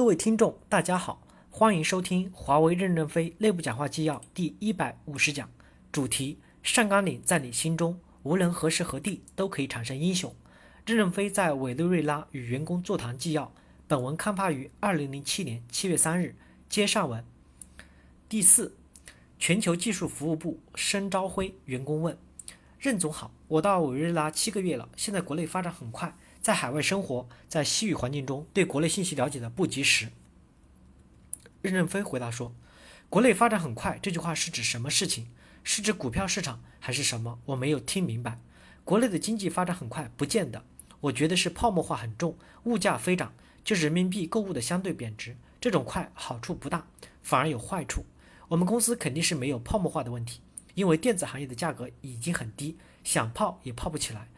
各位听众，大家好，欢迎收听华为任正非内部讲话纪要第一百五十讲，主题：上甘岭在你心中，无论何时何地都可以产生英雄。任正非在委内瑞拉与员工座谈纪要。本文刊发于二零零七年七月三日。接上文。第四，全球技术服务部申朝辉员工问：任总好，我到委内瑞拉七个月了，现在国内发展很快。在海外生活，在西语环境中，对国内信息了解的不及时。任正非回答说：“国内发展很快，这句话是指什么事情？是指股票市场还是什么？我没有听明白。国内的经济发展很快，不见得。我觉得是泡沫化很重，物价飞涨，就是人民币购物的相对贬值。这种快好处不大，反而有坏处。我们公司肯定是没有泡沫化的问题，因为电子行业的价格已经很低，想泡也泡不起来。”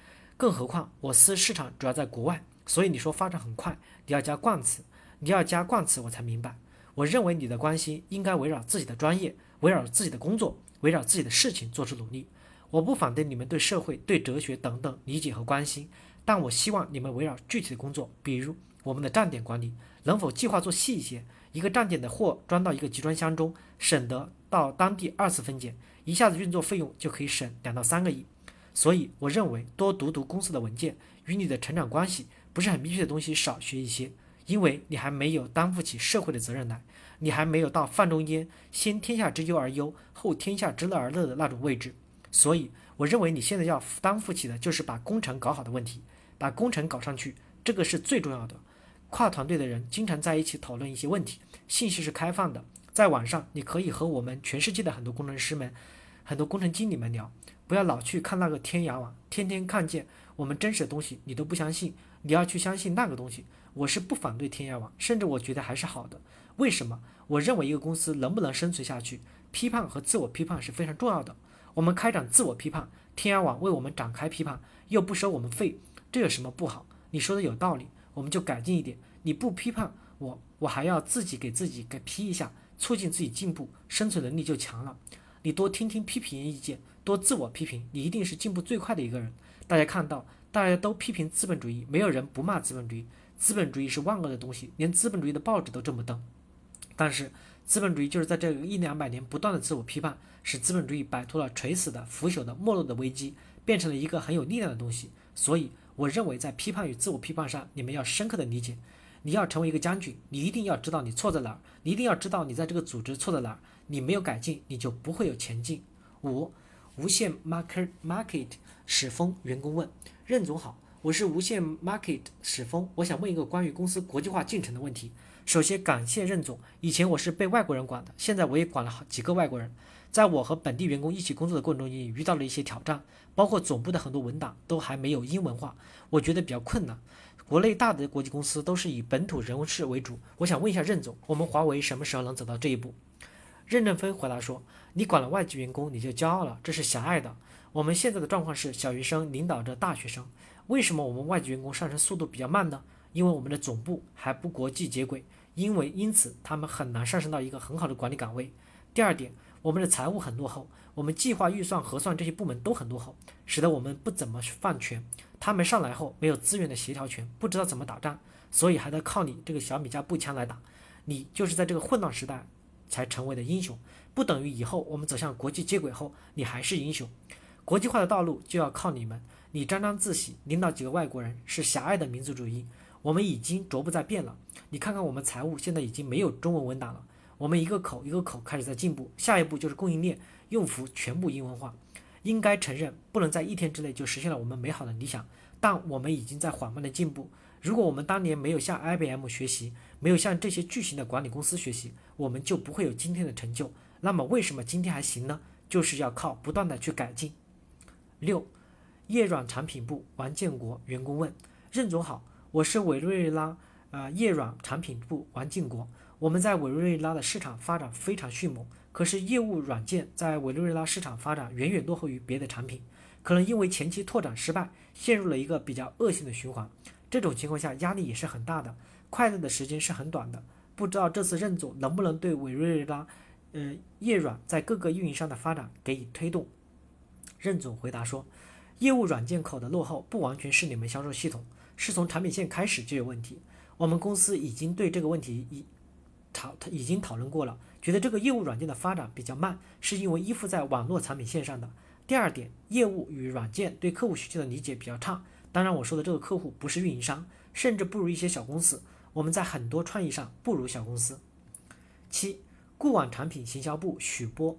更何况我司市场主要在国外，所以你说发展很快，你要加冠词，你要加冠词，我才明白。我认为你的关心应该围绕自己的专业，围绕自己的工作，围绕自己的事情做出努力。我不反对你们对社会、对哲学等等理解和关心，但我希望你们围绕具体的工作，比如我们的站点管理，能否计划做细一些？一个站点的货装到一个集装箱中，省得到当地二次分拣，一下子运作费用就可以省两到三个亿。所以，我认为多读读公司的文件，与你的成长关系不是很密切的东西少学一些，因为你还没有担负起社会的责任来，你还没有到范仲淹“先天下之忧而忧，后天下之乐而乐”的那种位置。所以，我认为你现在要担负起的就是把工程搞好的问题，把工程搞上去，这个是最重要的。跨团队的人经常在一起讨论一些问题，信息是开放的，在网上你可以和我们全世界的很多工程师们、很多工程经理们聊。不要老去看那个天涯网，天天看见我们真实的东西，你都不相信。你要去相信那个东西。我是不反对天涯网，甚至我觉得还是好的。为什么？我认为一个公司能不能生存下去，批判和自我批判是非常重要的。我们开展自我批判，天涯网为我们展开批判，又不收我们费，这有什么不好？你说的有道理，我们就改进一点。你不批判我，我还要自己给自己给批一下，促进自己进步，生存能力就强了。你多听听批评意见。多自我批评，你一定是进步最快的一个人。大家看到，大家都批评资本主义，没有人不骂资本主义。资本主义是万恶的东西，连资本主义的报纸都这么登。但是，资本主义就是在这一两百年不断的自我批判，使资本主义摆脱了垂死的、腐朽的、没落的危机，变成了一个很有力量的东西。所以，我认为在批判与自我批判上，你们要深刻的理解。你要成为一个将军，你一定要知道你错在哪儿，你一定要知道你在这个组织错在哪儿。你没有改进，你就不会有前进。五。无线 market market 史峰员工问任总好，我是无线 market 史峰，我想问一个关于公司国际化进程的问题。首先感谢任总，以前我是被外国人管的，现在我也管了好几个外国人。在我和本地员工一起工作的过程中，也遇到了一些挑战，包括总部的很多文档都还没有英文化，我觉得比较困难。国内大的国际公司都是以本土人事为主，我想问一下任总，我们华为什么时候能走到这一步？任正非回答说：“你管了外籍员工，你就骄傲了，这是狭隘的。我们现在的状况是小学生领导着大学生。为什么我们外籍员工上升速度比较慢呢？因为我们的总部还不国际接轨，因为因此他们很难上升到一个很好的管理岗位。第二点，我们的财务很落后，我们计划、预算、核算这些部门都很落后，使得我们不怎么放权。他们上来后没有资源的协调权，不知道怎么打仗，所以还得靠你这个小米加步枪来打。你就是在这个混乱时代。”才成为的英雄，不等于以后我们走向国际接轨后你还是英雄。国际化的道路就要靠你们。你沾沾自喜，领导几个外国人是狭隘的民族主义。我们已经逐步在变了。你看看我们财务现在已经没有中文文档了，我们一个口一个口开始在进步。下一步就是供应链用服全部英文化。应该承认，不能在一天之内就实现了我们美好的理想，但我们已经在缓慢的进步。如果我们当年没有向 IBM 学习，没有向这些巨型的管理公司学习，我们就不会有今天的成就。那么为什么今天还行呢？就是要靠不断的去改进。六，叶软产品部王建国员工问任总好，我是委瑞拉啊叶软产品部王建国。我们在委瑞拉的市场发展非常迅猛，可是业务软件在委瑞拉市场发展远远落后于别的产品，可能因为前期拓展失败，陷入了一个比较恶性的循环。这种情况下压力也是很大的，快乐的时间是很短的。不知道这次任总能不能对委瑞拉，呃，业软在各个运营商的发展给予推动？任总回答说，业务软件口的落后不完全是你们销售系统，是从产品线开始就有问题。我们公司已经对这个问题已讨已经讨论过了，觉得这个业务软件的发展比较慢，是因为依附在网络产品线上的。第二点，业务与软件对客户需求的理解比较差。当然，我说的这个客户不是运营商，甚至不如一些小公司。我们在很多创意上不如小公司。七，固网产品行销部许波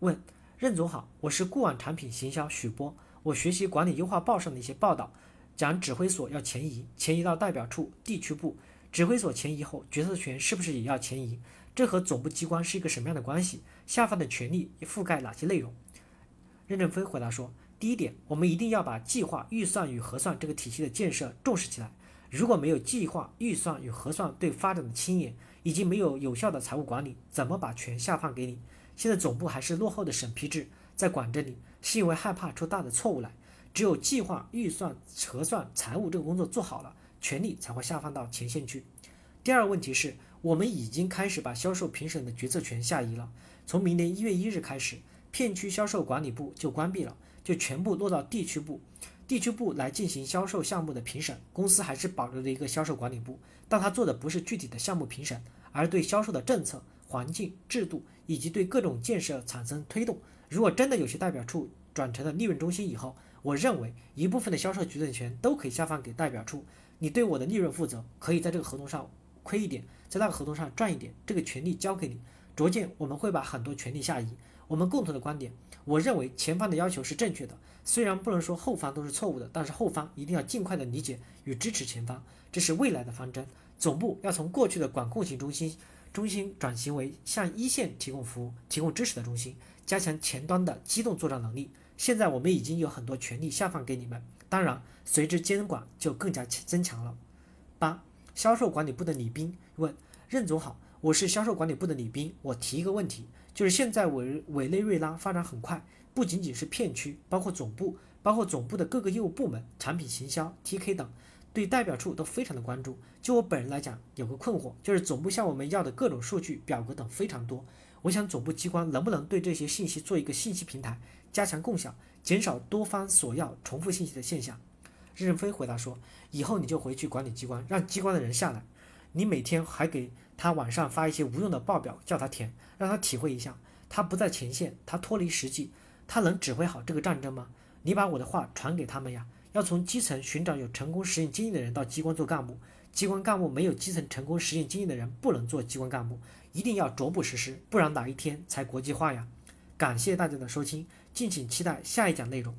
问任总好，我是固网产品行销许波，我学习管理优化报上的一些报道，讲指挥所要前移，前移到代表处、地区部。指挥所前移后，决策权是不是也要前移？这和总部机关是一个什么样的关系？下发的权力覆盖哪些内容？任正非回答说：第一点，我们一定要把计划、预算与核算这个体系的建设重视起来。如果没有计划、预算与核算对发展的牵引，以及没有有效的财务管理，怎么把权下放给你？现在总部还是落后的审批制在管着你，是因为害怕出大的错误来。只有计划、预算、核算、财务这个工作做好了。权力才会下放到前线去。第二个问题是，我们已经开始把销售评审的决策权下移了。从明年一月一日开始，片区销售管理部就关闭了，就全部落到地区部，地区部来进行销售项目的评审。公司还是保留了一个销售管理部，但他做的不是具体的项目评审，而对销售的政策、环境、制度以及对各种建设产生推动。如果真的有些代表处转成了利润中心以后，我认为一部分的销售决策权都可以下放给代表处。你对我的利润负责，可以在这个合同上亏一点，在那个合同上赚一点，这个权利交给你。逐渐我们会把很多权利下移。我们共同的观点，我认为前方的要求是正确的，虽然不能说后方都是错误的，但是后方一定要尽快的理解与支持前方，这是未来的方针。总部要从过去的管控型中心中心转型为向一线提供服务、提供支持的中心，加强前端的机动作战能力。现在我们已经有很多权利下放给你们。当然，随之监管就更加增强了。八，销售管理部的李斌问任总好，我是销售管理部的李斌，我提一个问题，就是现在委委内瑞拉发展很快，不仅仅是片区，包括总部，包括总部的各个业务部门、产品行销、TK 等，对代表处都非常的关注。就我本人来讲，有个困惑，就是总部向我们要的各种数据、表格等非常多，我想总部机关能不能对这些信息做一个信息平台，加强共享。减少多方索要、重复信息的现象，任正非回答说：“以后你就回去管理机关，让机关的人下来。你每天还给他晚上发一些无用的报表，叫他填，让他体会一下。他不在前线，他脱离实际，他能指挥好这个战争吗？你把我的话传给他们呀，要从基层寻找有成功实验经验的人到机关做干部。机关干部没有基层成功实验经验的人，不能做机关干部。一定要逐步实施，不然哪一天才国际化呀？”感谢大家的收听，敬请期待下一讲内容。